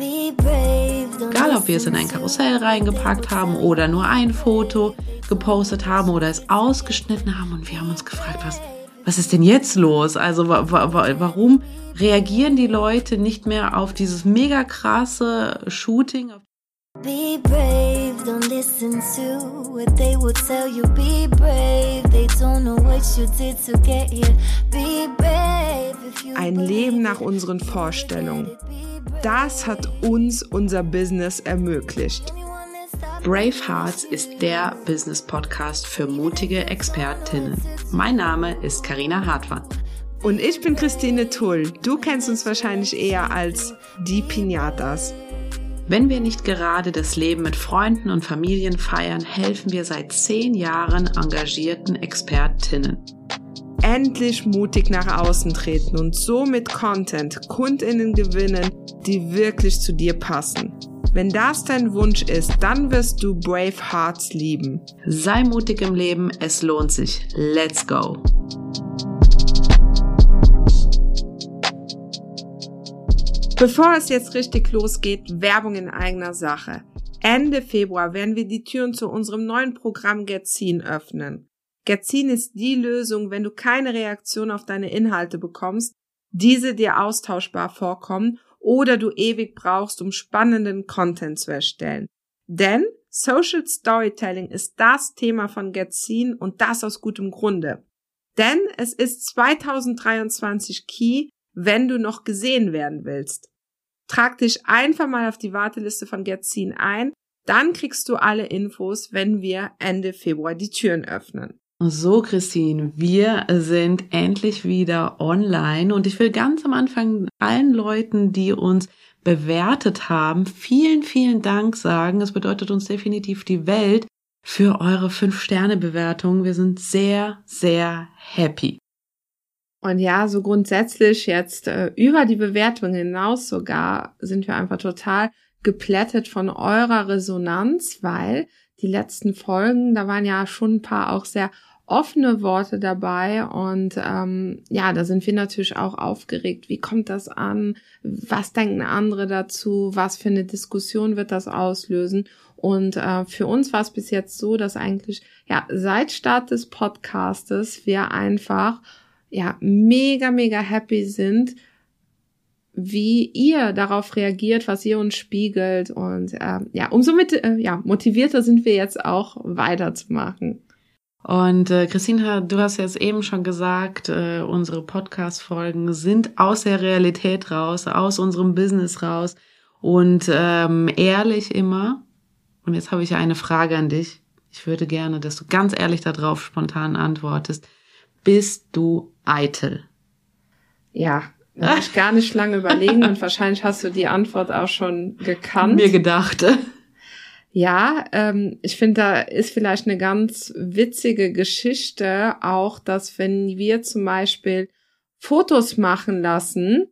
Egal, ob wir es in ein Karussell reingepackt haben oder nur ein Foto gepostet haben oder es ausgeschnitten haben und wir haben uns gefragt, was, was ist denn jetzt los? Also wa wa warum reagieren die Leute nicht mehr auf dieses mega krasse Shooting? Be brave, don't listen to what they will tell you. Be brave, they don't know what you did to get here. Be brave. Ein Leben nach unseren Vorstellungen. Das hat uns unser Business ermöglicht. Brave Hearts ist der Business Podcast für mutige Expertinnen. Mein Name ist Karina Hartmann. Und ich bin Christine Tull. Du kennst uns wahrscheinlich eher als die Pinatas. Wenn wir nicht gerade das Leben mit Freunden und Familien feiern, helfen wir seit zehn Jahren engagierten Expertinnen endlich mutig nach außen treten und so mit Content Kundinnen gewinnen, die wirklich zu dir passen. Wenn das dein Wunsch ist, dann wirst du Brave Hearts lieben. Sei mutig im Leben, es lohnt sich. Let's go! Bevor es jetzt richtig losgeht, Werbung in eigener Sache. Ende Februar werden wir die Türen zu unserem neuen Programm Getzin öffnen. Getzin ist die Lösung, wenn du keine Reaktion auf deine Inhalte bekommst, diese dir austauschbar vorkommen oder du ewig brauchst, um spannenden Content zu erstellen. Denn Social Storytelling ist das Thema von Getzin und das aus gutem Grunde. Denn es ist 2023 Key, wenn du noch gesehen werden willst. Trag dich einfach mal auf die Warteliste von Getzin ein, dann kriegst du alle Infos, wenn wir Ende Februar die Türen öffnen. So, Christine, wir sind endlich wieder online und ich will ganz am Anfang allen Leuten, die uns bewertet haben, vielen, vielen Dank sagen. Das bedeutet uns definitiv die Welt für eure 5-Sterne-Bewertung. Wir sind sehr, sehr happy. Und ja, so grundsätzlich jetzt äh, über die Bewertung hinaus sogar sind wir einfach total geplättet von eurer Resonanz, weil die letzten Folgen, da waren ja schon ein paar auch sehr offene Worte dabei und ähm, ja, da sind wir natürlich auch aufgeregt. Wie kommt das an? Was denken andere dazu? Was für eine Diskussion wird das auslösen? Und äh, für uns war es bis jetzt so, dass eigentlich ja seit Start des Podcastes wir einfach ja mega mega happy sind, wie ihr darauf reagiert, was ihr uns spiegelt und äh, ja umso mit äh, ja motivierter sind wir jetzt auch weiterzumachen. Und äh, Christine, du hast jetzt eben schon gesagt, äh, unsere Podcast-Folgen sind aus der Realität raus, aus unserem Business raus und ähm, ehrlich immer. Und jetzt habe ich eine Frage an dich. Ich würde gerne, dass du ganz ehrlich darauf spontan antwortest. Bist du eitel? Ja, muss ich gar nicht lange überlegen und wahrscheinlich hast du die Antwort auch schon gekannt. Mir gedacht. Ja, ähm, ich finde, da ist vielleicht eine ganz witzige Geschichte auch, dass wenn wir zum Beispiel Fotos machen lassen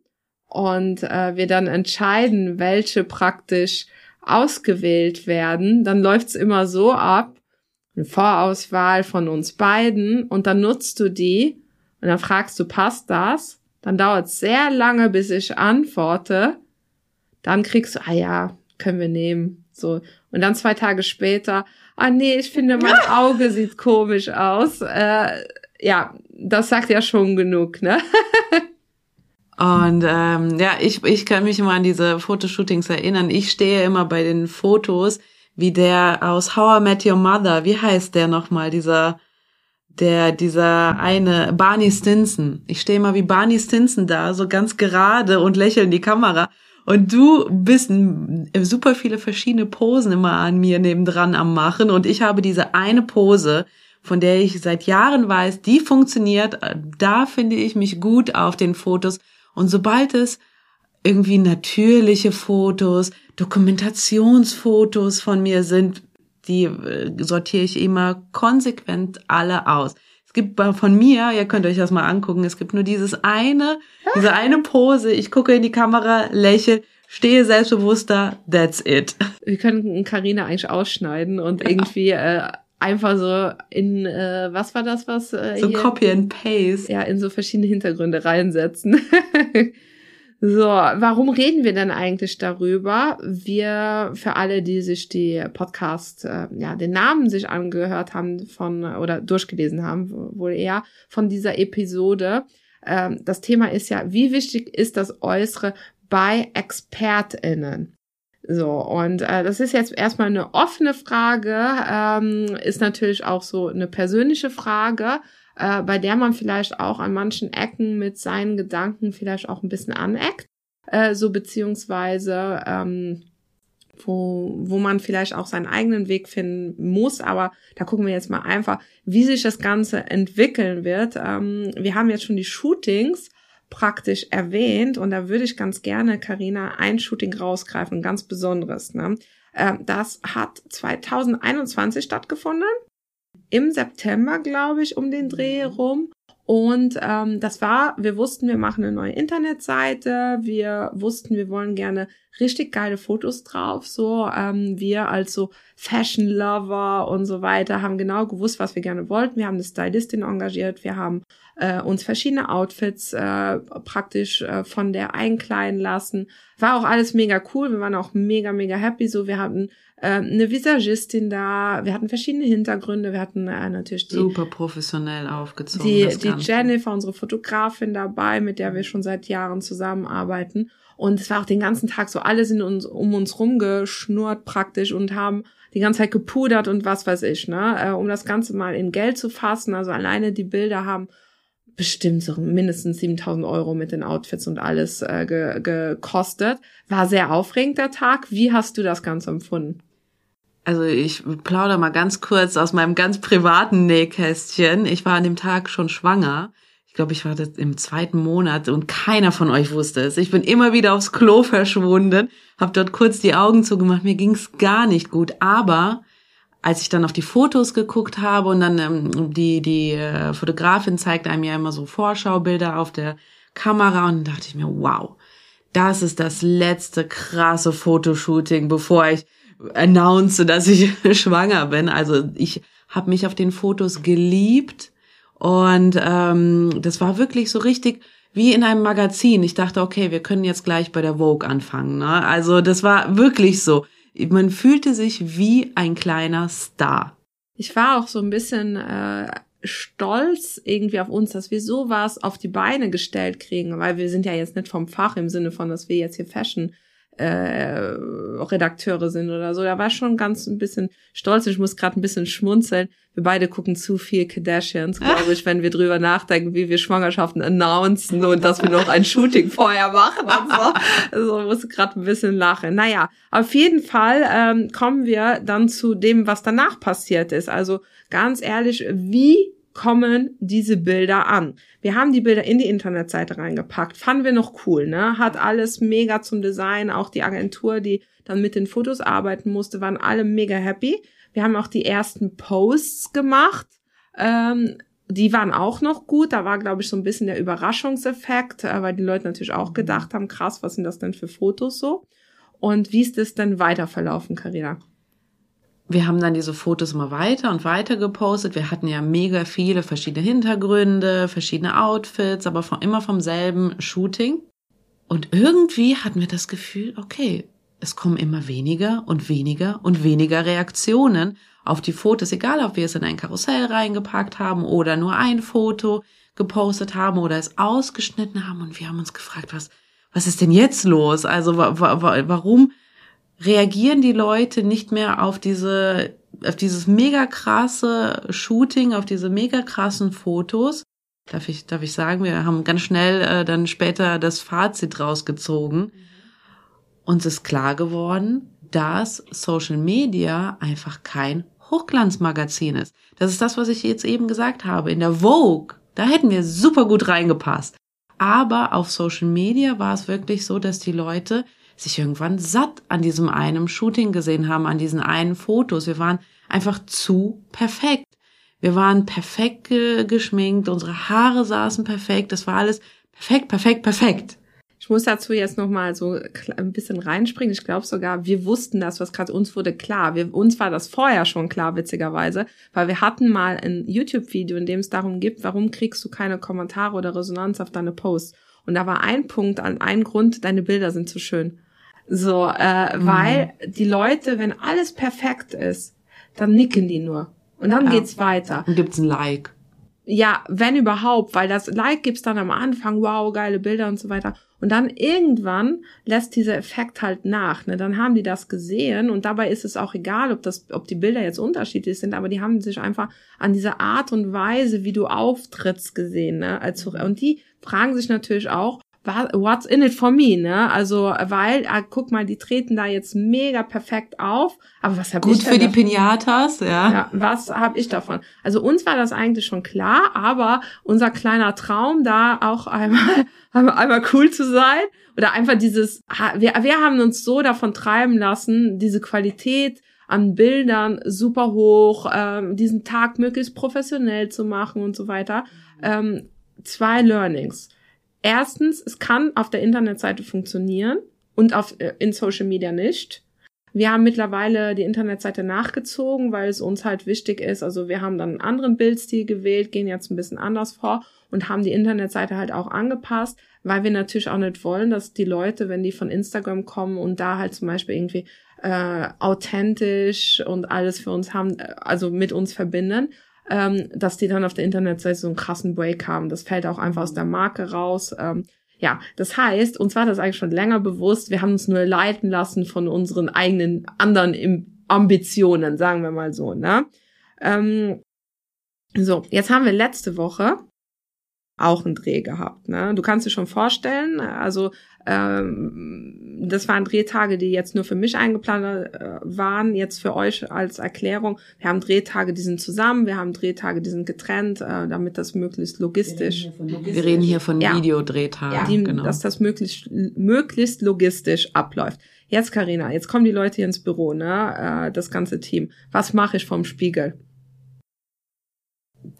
und äh, wir dann entscheiden, welche praktisch ausgewählt werden, dann läuft's immer so ab, eine Vorauswahl von uns beiden und dann nutzt du die und dann fragst du, passt das? Dann dauert's sehr lange, bis ich antworte. Dann kriegst du, ah ja, können wir nehmen. So. Und dann zwei Tage später, ah nee, ich finde, mein Auge sieht komisch aus. Äh, ja, das sagt ja schon genug, ne? Und ähm, ja, ich, ich kann mich immer an diese Fotoshootings erinnern. Ich stehe immer bei den Fotos, wie der aus How I Met Your Mother, wie heißt der nochmal, dieser, der, dieser eine, Barney Stinson. Ich stehe immer wie Barney Stinson da, so ganz gerade und lächle in die Kamera. Und du bist super viele verschiedene Posen immer an mir nebendran am machen. Und ich habe diese eine Pose, von der ich seit Jahren weiß, die funktioniert. Da finde ich mich gut auf den Fotos. Und sobald es irgendwie natürliche Fotos, Dokumentationsfotos von mir sind, die äh, sortiere ich immer konsequent alle aus. Es gibt von mir, ihr könnt euch das mal angucken, es gibt nur dieses eine, diese eine Pose, ich gucke in die Kamera, lächle, stehe selbstbewusster, that's it. Wir können Karina eigentlich ausschneiden und ja. irgendwie äh, einfach so in, äh, was war das, was? Äh, so hier? Copy and Paste. Ja, in so verschiedene Hintergründe reinsetzen. So, warum reden wir denn eigentlich darüber? Wir, für alle, die sich die Podcast, äh, ja, den Namen sich angehört haben von, oder durchgelesen haben, wohl eher von dieser Episode. Ähm, das Thema ist ja, wie wichtig ist das Äußere bei ExpertInnen? So, und äh, das ist jetzt erstmal eine offene Frage, ähm, ist natürlich auch so eine persönliche Frage äh, bei der man vielleicht auch an manchen Ecken mit seinen Gedanken vielleicht auch ein bisschen aneckt, äh, so beziehungsweise ähm, wo, wo man vielleicht auch seinen eigenen Weg finden muss. Aber da gucken wir jetzt mal einfach, wie sich das Ganze entwickeln wird. Ähm, wir haben jetzt schon die Shootings praktisch erwähnt und da würde ich ganz gerne, Karina, ein Shooting rausgreifen, ganz besonderes. Ne? Ähm, das hat 2021 stattgefunden im September, glaube ich, um den Dreh rum. Und ähm, das war, wir wussten, wir machen eine neue Internetseite, wir wussten, wir wollen gerne richtig geile Fotos drauf. So, ähm, wir als so Fashion Lover und so weiter haben genau gewusst, was wir gerne wollten. Wir haben eine Stylistin engagiert, wir haben äh, uns verschiedene Outfits äh, praktisch äh, von der einkleiden lassen. War auch alles mega cool. Wir waren auch mega, mega happy. So, wir hatten äh, eine Visagistin da, wir hatten verschiedene Hintergründe, wir hatten äh, natürlich die, super professionell aufgezogen. Die, die Jennifer, unsere Fotografin dabei, mit der wir schon seit Jahren zusammenarbeiten. Und es war auch den ganzen Tag so, alle sind uns um uns rumgeschnurrt praktisch und haben die ganze Zeit gepudert und was weiß ich, ne, äh, um das Ganze mal in Geld zu fassen. Also alleine die Bilder haben bestimmt so mindestens 7000 Euro mit den Outfits und alles äh, ge gekostet. War sehr aufregend der Tag. Wie hast du das Ganze empfunden? Also ich plaudere mal ganz kurz aus meinem ganz privaten Nähkästchen. Ich war an dem Tag schon schwanger. Ich glaube, ich war das im zweiten Monat und keiner von euch wusste es. Ich bin immer wieder aufs Klo verschwunden, habe dort kurz die Augen zugemacht. Mir ging's gar nicht gut. Aber als ich dann auf die Fotos geguckt habe und dann ähm, die die äh, Fotografin zeigt einem ja immer so Vorschaubilder auf der Kamera und dann dachte ich mir, wow, das ist das letzte krasse Fotoshooting, bevor ich announce, dass ich schwanger bin. Also ich habe mich auf den Fotos geliebt und ähm, das war wirklich so richtig wie in einem Magazin. Ich dachte, okay, wir können jetzt gleich bei der Vogue anfangen. Ne? Also das war wirklich so. Man fühlte sich wie ein kleiner Star. Ich war auch so ein bisschen äh, stolz irgendwie auf uns, dass wir sowas auf die Beine gestellt kriegen, weil wir sind ja jetzt nicht vom Fach im Sinne von, dass wir jetzt hier Fashion äh, Redakteure sind oder so. Da war schon ganz ein bisschen stolz. Ich muss gerade ein bisschen schmunzeln. Wir beide gucken zu viel Kardashians, glaube ich, wenn wir drüber nachdenken, wie wir Schwangerschaften announcen und dass wir noch ein Shooting vorher machen und so. Also muss gerade ein bisschen lachen. Naja, auf jeden Fall ähm, kommen wir dann zu dem, was danach passiert ist. Also ganz ehrlich, wie kommen diese Bilder an. Wir haben die Bilder in die Internetseite reingepackt. Fanden wir noch cool, ne? Hat alles mega zum Design. Auch die Agentur, die dann mit den Fotos arbeiten musste, waren alle mega happy. Wir haben auch die ersten Posts gemacht. Ähm, die waren auch noch gut. Da war, glaube ich, so ein bisschen der Überraschungseffekt, äh, weil die Leute natürlich auch gedacht haben, krass, was sind das denn für Fotos so? Und wie ist es denn weiter verlaufen, Carina? Wir haben dann diese Fotos immer weiter und weiter gepostet. Wir hatten ja mega viele verschiedene Hintergründe, verschiedene Outfits, aber von, immer vom selben Shooting. Und irgendwie hatten wir das Gefühl, okay, es kommen immer weniger und weniger und weniger Reaktionen auf die Fotos, egal ob wir es in ein Karussell reingepackt haben oder nur ein Foto gepostet haben oder es ausgeschnitten haben. Und wir haben uns gefragt, was, was ist denn jetzt los? Also wa wa warum reagieren die Leute nicht mehr auf diese, auf dieses mega krasse Shooting, auf diese mega krassen Fotos. Darf ich, darf ich sagen, wir haben ganz schnell äh, dann später das Fazit rausgezogen. Uns ist klar geworden, dass Social Media einfach kein Hochglanzmagazin ist. Das ist das, was ich jetzt eben gesagt habe. In der Vogue, da hätten wir super gut reingepasst. Aber auf Social Media war es wirklich so, dass die Leute sich irgendwann satt an diesem einen Shooting gesehen haben, an diesen einen Fotos. Wir waren einfach zu perfekt. Wir waren perfekt ge geschminkt, unsere Haare saßen perfekt, das war alles perfekt, perfekt, perfekt. Ich muss dazu jetzt noch mal so ein bisschen reinspringen. Ich glaube sogar, wir wussten das, was gerade uns wurde klar. Wir, uns war das vorher schon klar, witzigerweise, weil wir hatten mal ein YouTube-Video, in dem es darum geht, warum kriegst du keine Kommentare oder Resonanz auf deine Posts. Und da war ein Punkt, ein Grund, deine Bilder sind zu schön. So, äh, mhm. weil die Leute, wenn alles perfekt ist, dann nicken die nur. Und dann ja. geht's weiter. Und gibt's ein Like. Ja, wenn überhaupt, weil das Like gibt's dann am Anfang, wow, geile Bilder und so weiter. Und dann irgendwann lässt dieser Effekt halt nach. Ne? Dann haben die das gesehen und dabei ist es auch egal, ob das, ob die Bilder jetzt unterschiedlich sind, aber die haben sich einfach an dieser Art und Weise, wie du auftrittst, gesehen. Ne? Als, und die fragen sich natürlich auch, what's in it for me, ne? Also, weil, ah, guck mal, die treten da jetzt mega perfekt auf, aber was habe ich Gut für davon? die Pinatas, ja. ja was habe ich davon? Also uns war das eigentlich schon klar, aber unser kleiner Traum da auch einmal einmal cool zu sein oder einfach dieses wir wir haben uns so davon treiben lassen, diese Qualität an Bildern super hoch, ähm, diesen Tag möglichst professionell zu machen und so weiter. Ähm, zwei Learnings Erstens, es kann auf der Internetseite funktionieren und auf, äh, in Social Media nicht. Wir haben mittlerweile die Internetseite nachgezogen, weil es uns halt wichtig ist. Also wir haben dann einen anderen Bildstil gewählt, gehen jetzt ein bisschen anders vor und haben die Internetseite halt auch angepasst, weil wir natürlich auch nicht wollen, dass die Leute, wenn die von Instagram kommen und da halt zum Beispiel irgendwie äh, authentisch und alles für uns haben, äh, also mit uns verbinden, ähm, dass die dann auf der Internetseite so einen krassen Break haben. Das fällt auch einfach aus der Marke raus. Ähm, ja, das heißt, uns war das eigentlich schon länger bewusst. Wir haben uns nur leiten lassen von unseren eigenen anderen Ambitionen, sagen wir mal so. Ne? Ähm, so, jetzt haben wir letzte Woche auch einen Dreh gehabt. Ne? Du kannst dir schon vorstellen, also ähm, das waren Drehtage, die jetzt nur für mich eingeplant äh, waren, jetzt für euch als Erklärung. Wir haben Drehtage, die sind zusammen, wir haben Drehtage, die sind getrennt, äh, damit das möglichst logistisch. Wir reden hier von, wir reden hier von ja. Videodrehtagen, ja, die, genau. dass das möglichst, möglichst logistisch abläuft. Jetzt, Karina, jetzt kommen die Leute hier ins Büro, ne, äh, das ganze Team. Was mache ich vom Spiegel?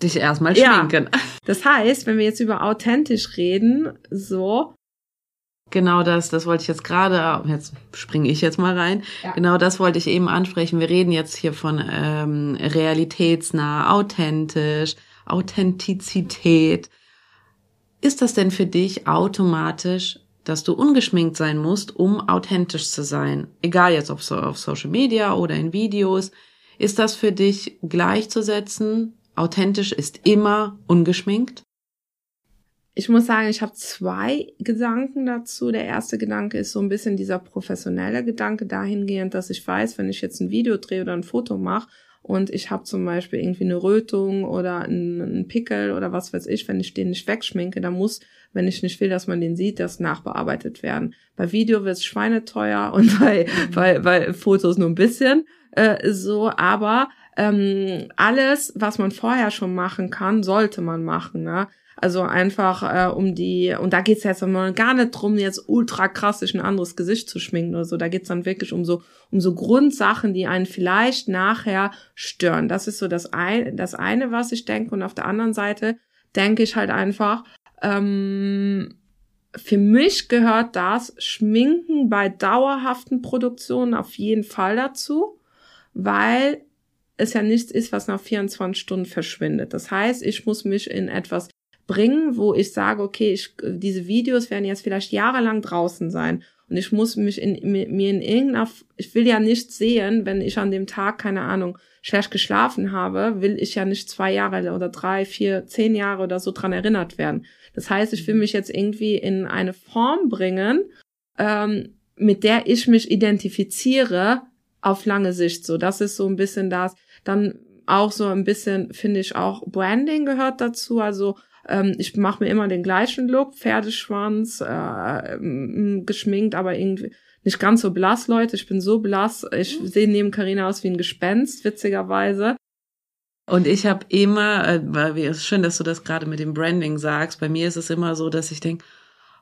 Dich erstmal schminken. Ja. Das heißt, wenn wir jetzt über authentisch reden, so, Genau das, das wollte ich jetzt gerade, jetzt springe ich jetzt mal rein. Ja. Genau das wollte ich eben ansprechen. Wir reden jetzt hier von ähm, realitätsnah, authentisch, Authentizität. Ist das denn für dich automatisch, dass du ungeschminkt sein musst, um authentisch zu sein? Egal jetzt ob so auf Social Media oder in Videos. Ist das für dich gleichzusetzen? Authentisch ist immer ungeschminkt? Ich muss sagen, ich habe zwei Gedanken dazu. Der erste Gedanke ist so ein bisschen dieser professionelle Gedanke dahingehend, dass ich weiß, wenn ich jetzt ein Video drehe oder ein Foto mache und ich habe zum Beispiel irgendwie eine Rötung oder einen Pickel oder was weiß ich, wenn ich den nicht wegschminke, dann muss, wenn ich nicht will, dass man den sieht, das nachbearbeitet werden. Bei Video wird es schweineteuer und bei, mhm. bei, bei Fotos nur ein bisschen äh, so, aber ähm, alles, was man vorher schon machen kann, sollte man machen. Ne? Also einfach äh, um die, und da geht's jetzt gar nicht drum, jetzt ultra krass sich ein anderes Gesicht zu schminken oder so. Da geht's dann wirklich um so, um so Grundsachen, die einen vielleicht nachher stören. Das ist so das, ein, das eine, was ich denke. Und auf der anderen Seite denke ich halt einfach, ähm, für mich gehört das Schminken bei dauerhaften Produktionen auf jeden Fall dazu, weil es ja nichts ist, was nach 24 Stunden verschwindet. Das heißt, ich muss mich in etwas bringen, wo ich sage, okay, ich, diese Videos werden jetzt vielleicht jahrelang draußen sein und ich muss mich in, mir in irgendeiner, ich will ja nicht sehen, wenn ich an dem Tag, keine Ahnung, schlecht geschlafen habe, will ich ja nicht zwei Jahre oder drei, vier, zehn Jahre oder so dran erinnert werden. Das heißt, ich will mich jetzt irgendwie in eine Form bringen, ähm, mit der ich mich identifiziere auf lange Sicht. So, das ist so ein bisschen das. Dann auch so ein bisschen, finde ich auch, Branding gehört dazu. Also ähm, ich mache mir immer den gleichen Look, Pferdeschwanz, äh, geschminkt, aber irgendwie nicht ganz so blass, Leute. Ich bin so blass. Ich sehe neben Karina aus wie ein Gespenst, witzigerweise. Und ich habe immer, äh, es ist schön, dass du das gerade mit dem Branding sagst. Bei mir ist es immer so, dass ich denke,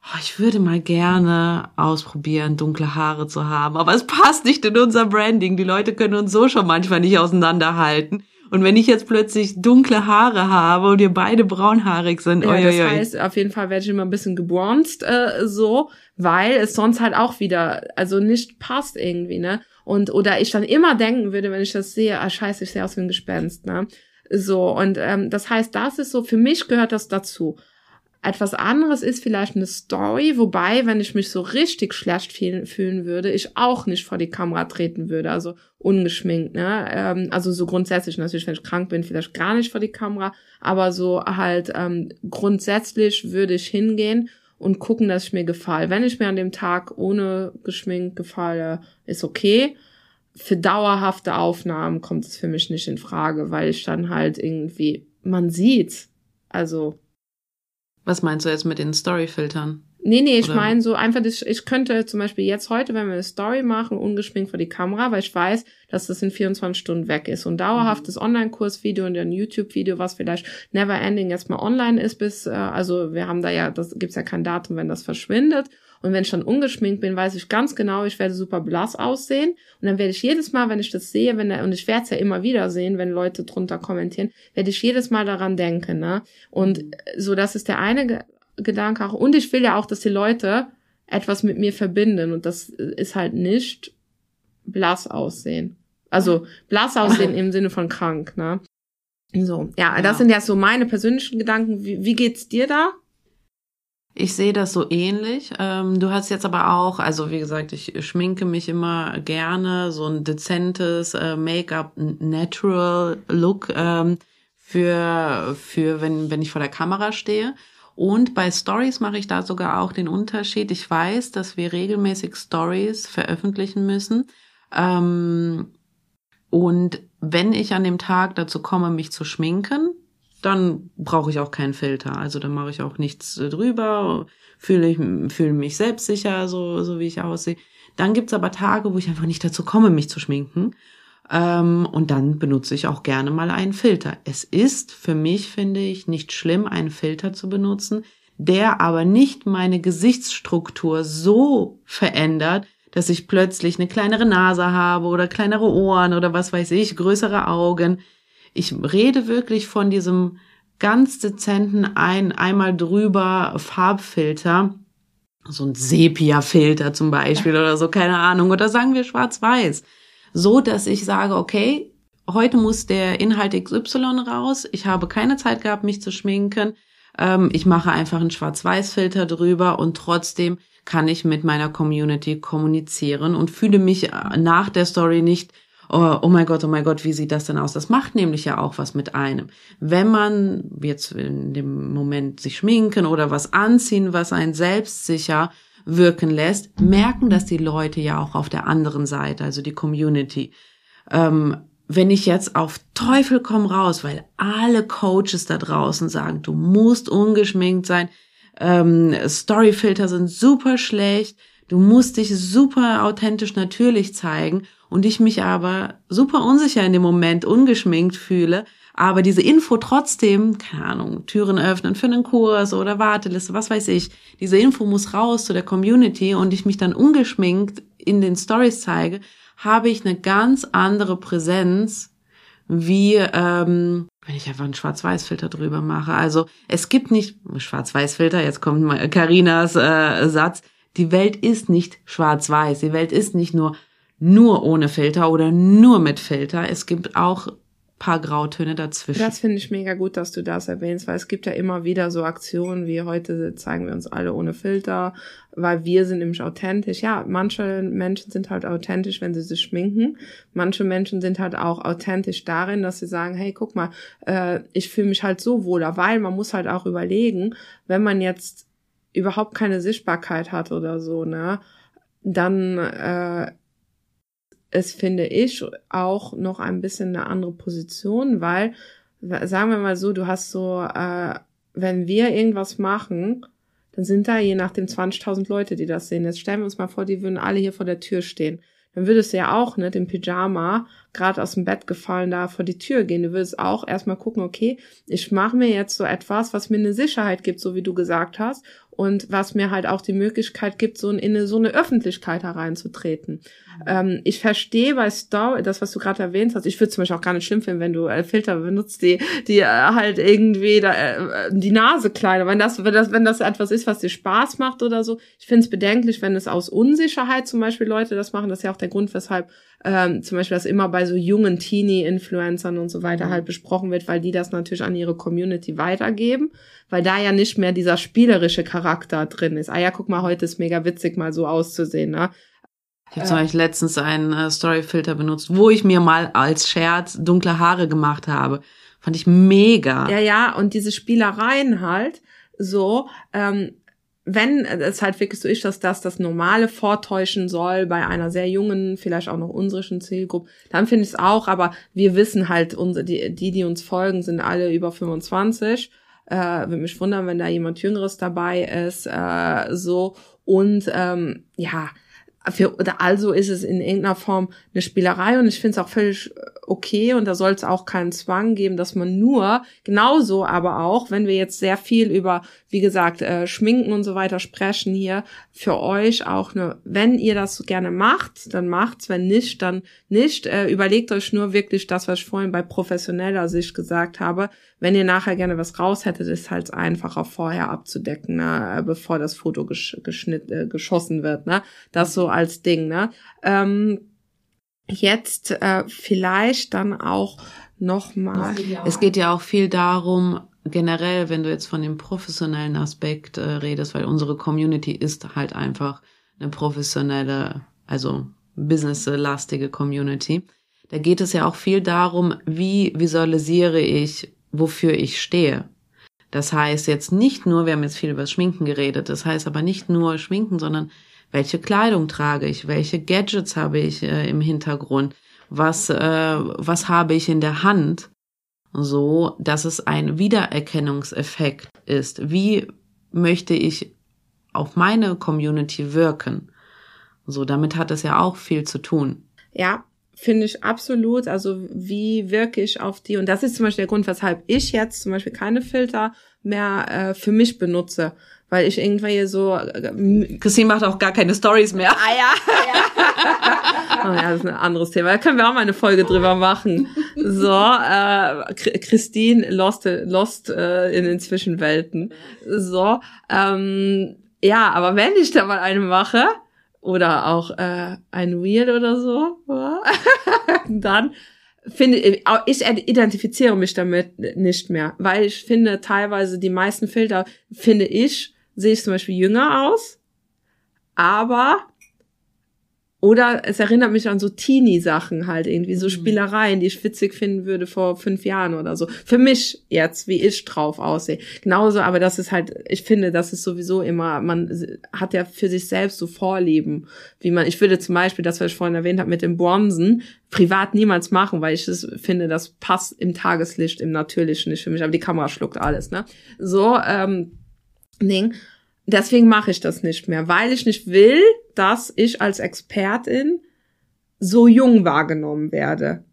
oh, ich würde mal gerne ausprobieren, dunkle Haare zu haben, aber es passt nicht in unser Branding. Die Leute können uns so schon manchmal nicht auseinanderhalten. Und wenn ich jetzt plötzlich dunkle Haare habe und wir beide braunhaarig sind, ja, das heißt, auf jeden Fall werde ich immer ein bisschen gebronzt äh, so, weil es sonst halt auch wieder, also nicht passt irgendwie, ne? Und oder ich dann immer denken würde, wenn ich das sehe, ah scheiße, ich sehe aus wie ein Gespenst, ne? So und ähm, das heißt, das ist so, für mich gehört das dazu. Etwas anderes ist vielleicht eine Story, wobei, wenn ich mich so richtig schlecht fühlen würde, ich auch nicht vor die Kamera treten würde, also ungeschminkt, ne? Ähm, also so grundsätzlich natürlich, wenn ich krank bin, vielleicht gar nicht vor die Kamera, aber so halt ähm, grundsätzlich würde ich hingehen und gucken, dass ich mir gefalle. Wenn ich mir an dem Tag ohne geschminkt gefalle, ist okay. Für dauerhafte Aufnahmen kommt es für mich nicht in Frage, weil ich dann halt irgendwie, man sieht's. Also was meinst du jetzt mit den Story-Filtern? Nee, nee, ich meine so einfach, das, ich könnte zum Beispiel jetzt heute, wenn wir eine Story machen, ungeschminkt vor die Kamera, weil ich weiß, dass das in 24 Stunden weg ist. Und dauerhaftes mhm. Online-Kursvideo und ein YouTube-Video, was vielleicht never ending jetzt mal online ist, bis, äh, also wir haben da ja, das gibt's ja kein Datum, wenn das verschwindet. Und wenn ich dann ungeschminkt bin, weiß ich ganz genau, ich werde super blass aussehen. Und dann werde ich jedes Mal, wenn ich das sehe, wenn und ich werde es ja immer wieder sehen, wenn Leute drunter kommentieren, werde ich jedes Mal daran denken. Ne? Und mhm. so, das ist der eine Gedanke auch. Und ich will ja auch, dass die Leute etwas mit mir verbinden. Und das ist halt nicht blass aussehen. Also blass aussehen im Sinne von krank, ne? So, ja, ja, das sind ja so meine persönlichen Gedanken. Wie, wie geht's dir da? Ich sehe das so ähnlich. Ähm, du hast jetzt aber auch, also wie gesagt, ich schminke mich immer gerne, so ein dezentes äh, Make-up, Natural Look ähm, für, für wenn, wenn ich vor der Kamera stehe. Und bei Stories mache ich da sogar auch den Unterschied. Ich weiß, dass wir regelmäßig Stories veröffentlichen müssen. Ähm, und wenn ich an dem Tag dazu komme, mich zu schminken, dann brauche ich auch keinen Filter. Also dann mache ich auch nichts drüber, fühle ich fühle mich selbstsicher, so so wie ich aussehe. Dann gibt's aber Tage, wo ich einfach nicht dazu komme, mich zu schminken. Ähm, und dann benutze ich auch gerne mal einen Filter. Es ist für mich, finde ich, nicht schlimm, einen Filter zu benutzen, der aber nicht meine Gesichtsstruktur so verändert, dass ich plötzlich eine kleinere Nase habe oder kleinere Ohren oder was weiß ich, größere Augen. Ich rede wirklich von diesem ganz dezenten ein, einmal drüber Farbfilter, so ein Sepia-Filter zum Beispiel oder so, keine Ahnung, oder sagen wir schwarz-weiß so dass ich sage, okay, heute muss der Inhalt XY raus, ich habe keine Zeit gehabt, mich zu schminken, ähm, ich mache einfach einen Schwarz-Weiß-Filter drüber und trotzdem kann ich mit meiner Community kommunizieren und fühle mich äh, nach der Story nicht, oh, oh mein Gott, oh mein Gott, wie sieht das denn aus? Das macht nämlich ja auch was mit einem. Wenn man jetzt in dem Moment sich schminken oder was anziehen, was einen selbstsicher wirken lässt, merken das die Leute ja auch auf der anderen Seite, also die Community. Ähm, wenn ich jetzt auf Teufel komm raus, weil alle Coaches da draußen sagen, du musst ungeschminkt sein, ähm, Storyfilter sind super schlecht, du musst dich super authentisch natürlich zeigen und ich mich aber super unsicher in dem Moment ungeschminkt fühle, aber diese Info trotzdem, keine Ahnung, Türen öffnen für einen Kurs oder Warteliste, was weiß ich, diese Info muss raus zu der Community und ich mich dann ungeschminkt in den Stories zeige, habe ich eine ganz andere Präsenz, wie ähm, wenn ich einfach einen Schwarz-Weiß-Filter drüber mache. Also es gibt nicht Schwarz-Weiß-Filter, jetzt kommt mal Carinas äh, Satz, die Welt ist nicht schwarz-weiß, die Welt ist nicht nur nur ohne Filter oder nur mit Filter. Es gibt auch paar Grautöne dazwischen. Das finde ich mega gut, dass du das erwähnst, weil es gibt ja immer wieder so Aktionen wie heute zeigen wir uns alle ohne Filter, weil wir sind nämlich authentisch. Ja, manche Menschen sind halt authentisch, wenn sie sich schminken. Manche Menschen sind halt auch authentisch darin, dass sie sagen, hey, guck mal, äh, ich fühle mich halt so wohler, weil man muss halt auch überlegen, wenn man jetzt überhaupt keine Sichtbarkeit hat oder so, ne, dann äh, ist, finde ich, auch noch ein bisschen eine andere Position, weil, sagen wir mal so, du hast so, äh, wenn wir irgendwas machen, dann sind da je nachdem 20.000 Leute, die das sehen. Jetzt stellen wir uns mal vor, die würden alle hier vor der Tür stehen. Dann würdest du ja auch, ne, dem Pyjama, gerade aus dem Bett gefallen, da vor die Tür gehen. Du würdest auch erstmal gucken, okay, ich mache mir jetzt so etwas, was mir eine Sicherheit gibt, so wie du gesagt hast, und was mir halt auch die Möglichkeit gibt, so in eine, so eine Öffentlichkeit hereinzutreten. Mhm. Ähm, ich verstehe bei Story, das, was du gerade erwähnt hast, ich würde zum Beispiel auch gar nicht schlimm finden, wenn du äh, Filter benutzt, die, die äh, halt irgendwie da, äh, die Nase kleiner, wenn das, wenn das, wenn das etwas ist, was dir Spaß macht oder so. Ich finde es bedenklich, wenn es aus Unsicherheit zum Beispiel Leute das machen. Das ist ja auch der Grund, weshalb ähm, zum Beispiel, das immer bei so jungen Teenie-Influencern und so weiter mhm. halt besprochen wird, weil die das natürlich an ihre Community weitergeben, weil da ja nicht mehr dieser spielerische Charakter drin ist. Ah ja, guck mal, heute ist mega witzig, mal so auszusehen, ne? Ich habe zum Beispiel letztens einen äh, Storyfilter benutzt, wo ich mir mal als Scherz dunkle Haare gemacht habe. Fand ich mega. Ja, ja, und diese Spielereien halt so, ähm, wenn es halt wirklich so ist, dass das das Normale vortäuschen soll bei einer sehr jungen, vielleicht auch noch unserischen Zielgruppe, dann finde ich es auch, aber wir wissen halt, unsere, die, die, die uns folgen, sind alle über 25. Äh, würde mich wundern, wenn da jemand Jüngeres dabei ist, äh, so. Und ähm, ja, für, oder also ist es in irgendeiner Form eine Spielerei und ich finde es auch völlig okay und da soll es auch keinen Zwang geben, dass man nur, genauso aber auch, wenn wir jetzt sehr viel über, wie gesagt, äh, Schminken und so weiter sprechen hier, für euch auch eine, wenn ihr das gerne macht, dann macht's, wenn nicht, dann nicht. Äh, überlegt euch nur wirklich das, was ich vorhin bei professioneller Sicht gesagt habe. Wenn ihr nachher gerne was raus hättet, ist halt einfacher vorher abzudecken, ne, bevor das Foto gesch geschnitt, äh, geschossen wird, ne? Das so als Ding, ne? Ähm, jetzt äh, vielleicht dann auch nochmal. Es geht ja auch viel darum, generell, wenn du jetzt von dem professionellen Aspekt äh, redest, weil unsere Community ist halt einfach eine professionelle, also businesslastige Community. Da geht es ja auch viel darum, wie visualisiere ich, wofür ich stehe. Das heißt jetzt nicht nur, wir haben jetzt viel über Schminken geredet, das heißt aber nicht nur Schminken, sondern welche Kleidung trage ich, welche Gadgets habe ich äh, im Hintergrund, was, äh, was habe ich in der Hand, so dass es ein Wiedererkennungseffekt ist. Wie möchte ich auf meine Community wirken? So, damit hat es ja auch viel zu tun. Ja, finde ich absolut. Also wie wirke ich auf die? Und das ist zum Beispiel der Grund, weshalb ich jetzt zum Beispiel keine Filter mehr äh, für mich benutze, weil ich irgendwie so. Äh, Christine macht auch gar keine Stories mehr. Ah ja. oh, ja, das ist ein anderes Thema. Da können wir auch mal eine Folge drüber machen. So, äh, Christine lost, lost äh, in den Zwischenwelten. So, ähm, ja, aber wenn ich da mal eine mache oder auch äh, ein Wheel oder so, dann finde ich identifiziere mich damit nicht mehr, weil ich finde teilweise die meisten Filter finde ich sehe ich zum Beispiel jünger aus, aber oder es erinnert mich an so Teenie-Sachen halt irgendwie, so mhm. Spielereien, die ich witzig finden würde vor fünf Jahren oder so. Für mich jetzt, wie ich drauf aussehe. Genauso, aber das ist halt, ich finde, das ist sowieso immer, man hat ja für sich selbst so Vorlieben, wie man, ich würde zum Beispiel, das, was ich vorhin erwähnt habe, mit dem Bronzen, privat niemals machen, weil ich es finde, das passt im Tageslicht, im Natürlichen nicht für mich, aber die Kamera schluckt alles, ne? So, ähm, Ding. Deswegen mache ich das nicht mehr, weil ich nicht will, dass ich als Expertin so jung wahrgenommen werde.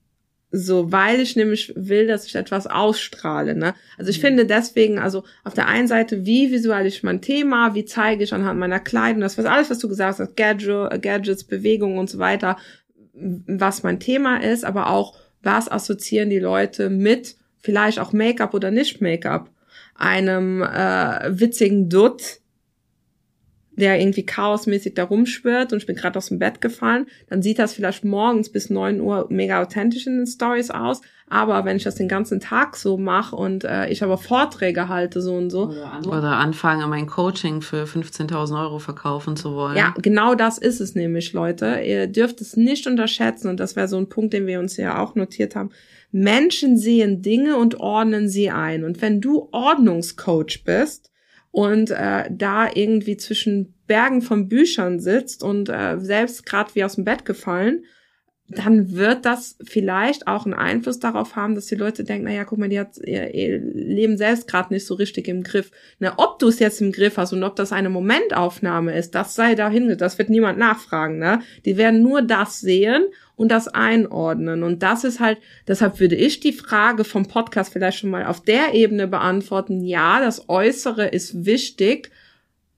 So, weil ich nämlich will, dass ich etwas ausstrahle. Ne? Also ich mhm. finde deswegen, also auf der einen Seite, wie visualisiere ich mein Thema, wie zeige ich anhand meiner Kleidung, das was alles, was du gesagt hast, Gadget, Gadgets, Bewegungen und so weiter, was mein Thema ist, aber auch, was assoziieren die Leute mit vielleicht auch Make-up oder nicht Make-up einem äh, witzigen Dutt, der irgendwie chaosmäßig da rumschwirrt und ich bin gerade aus dem Bett gefallen, dann sieht das vielleicht morgens bis neun Uhr mega authentisch in den Stories aus. Aber wenn ich das den ganzen Tag so mache und äh, ich aber Vorträge halte so und so. Oder, oder anfange, mein Coaching für 15.000 Euro verkaufen zu wollen. Ja, genau das ist es nämlich, Leute. Ihr dürft es nicht unterschätzen und das wäre so ein Punkt, den wir uns ja auch notiert haben. Menschen sehen Dinge und ordnen sie ein. Und wenn du Ordnungscoach bist und äh, da irgendwie zwischen Bergen von Büchern sitzt und äh, selbst gerade wie aus dem Bett gefallen, dann wird das vielleicht auch einen Einfluss darauf haben, dass die Leute denken, naja, guck mal, die hat ihr, ihr Leben selbst gerade nicht so richtig im Griff. Na, ob du es jetzt im Griff hast und ob das eine Momentaufnahme ist, das sei dahin, das wird niemand nachfragen, ne? Die werden nur das sehen und das einordnen. Und das ist halt, deshalb würde ich die Frage vom Podcast vielleicht schon mal auf der Ebene beantworten. Ja, das Äußere ist wichtig,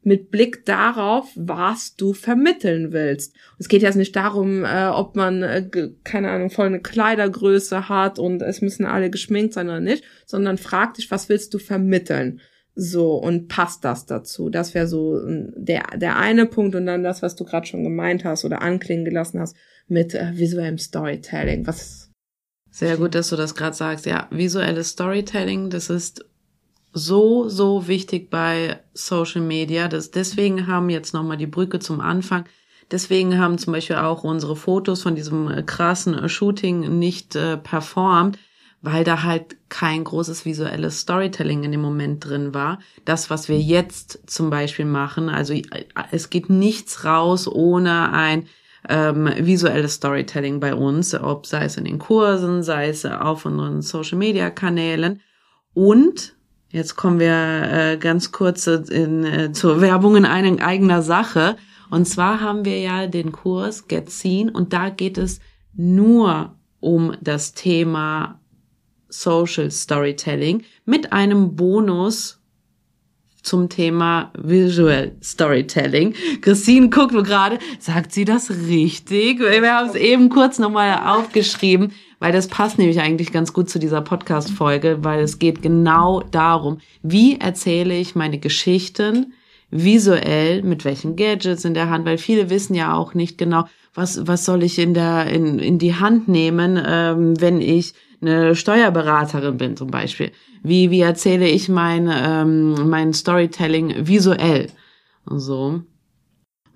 mit Blick darauf, was du vermitteln willst. Es geht jetzt nicht darum, äh, ob man, äh, keine Ahnung, voll eine Kleidergröße hat und es müssen alle geschminkt sein oder nicht, sondern frag dich, was willst du vermitteln? So, und passt das dazu? Das wäre so der, der eine Punkt und dann das, was du gerade schon gemeint hast oder anklingen gelassen hast. Mit äh, visuellem Storytelling. Was sehr gut, dass du das gerade sagst. Ja, visuelles Storytelling, das ist so, so wichtig bei Social Media. Das, deswegen haben jetzt nochmal die Brücke zum Anfang. Deswegen haben zum Beispiel auch unsere Fotos von diesem äh, krassen äh, Shooting nicht äh, performt, weil da halt kein großes visuelles Storytelling in dem Moment drin war. Das, was wir jetzt zum Beispiel machen, also äh, es geht nichts raus ohne ein ähm, visuelles Storytelling bei uns, ob sei es in den Kursen, sei es auf unseren Social-Media-Kanälen. Und Jetzt kommen wir äh, ganz kurz in, äh, zur Werbung in eine, eigener Sache. Und zwar haben wir ja den Kurs Get Seen und da geht es nur um das Thema Social Storytelling mit einem Bonus zum Thema Visual Storytelling. Christine guckt nur gerade, sagt sie das richtig? Wir haben es eben kurz nochmal aufgeschrieben weil das passt nämlich eigentlich ganz gut zu dieser Podcast-Folge, weil es geht genau darum, wie erzähle ich meine Geschichten visuell, mit welchen Gadgets in der Hand, weil viele wissen ja auch nicht genau, was, was soll ich in der, in, in die Hand nehmen, ähm, wenn ich eine Steuerberaterin bin zum Beispiel. Wie, wie erzähle ich mein, ähm, mein Storytelling visuell? So.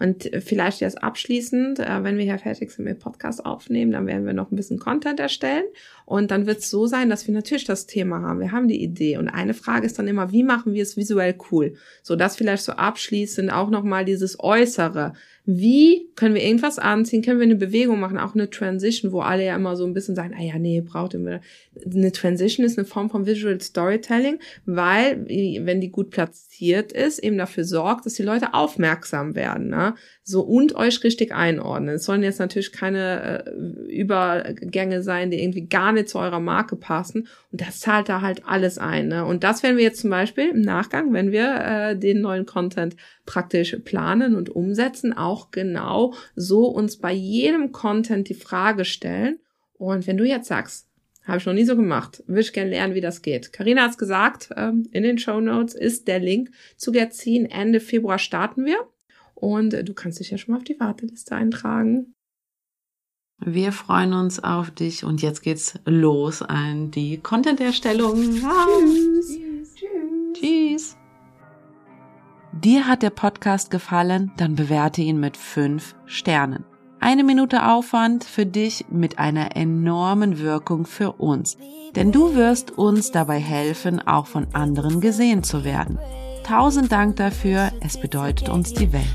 Und vielleicht erst abschließend, äh, wenn wir hier fertig sind mit Podcast aufnehmen, dann werden wir noch ein bisschen Content erstellen. Und dann wird es so sein, dass wir natürlich das Thema haben. Wir haben die Idee. Und eine Frage ist dann immer, wie machen wir es visuell cool? So dass vielleicht so abschließend auch nochmal dieses Äußere. Wie können wir irgendwas anziehen? Können wir eine Bewegung machen? Auch eine Transition, wo alle ja immer so ein bisschen sagen, ah ja, nee, braucht immer. Eine Transition ist eine Form von Visual Storytelling, weil, wenn die gut platziert ist, eben dafür sorgt, dass die Leute aufmerksam werden, ne? So und euch richtig einordnen. Es sollen jetzt natürlich keine äh, Übergänge sein, die irgendwie gar nicht zu eurer Marke passen. Und das zahlt da halt alles ein, ne? Und das werden wir jetzt zum Beispiel im Nachgang, wenn wir äh, den neuen Content praktisch planen und umsetzen, auch genau so uns bei jedem Content die Frage stellen. Und wenn du jetzt sagst, habe ich noch nie so gemacht, würde ich gerne lernen, wie das geht. Karina hat es gesagt, ähm, in den Show Notes ist der Link zu Gerzin. Ende Februar starten wir. Und äh, du kannst dich ja schon mal auf die Warteliste eintragen. Wir freuen uns auf dich und jetzt geht's los an die Content-Erstellung. Tschüss. Tschüss. Tschüss. Dir hat der Podcast gefallen? Dann bewerte ihn mit fünf Sternen. Eine Minute Aufwand für dich mit einer enormen Wirkung für uns. Denn du wirst uns dabei helfen, auch von anderen gesehen zu werden. Tausend Dank dafür, es bedeutet uns die Welt.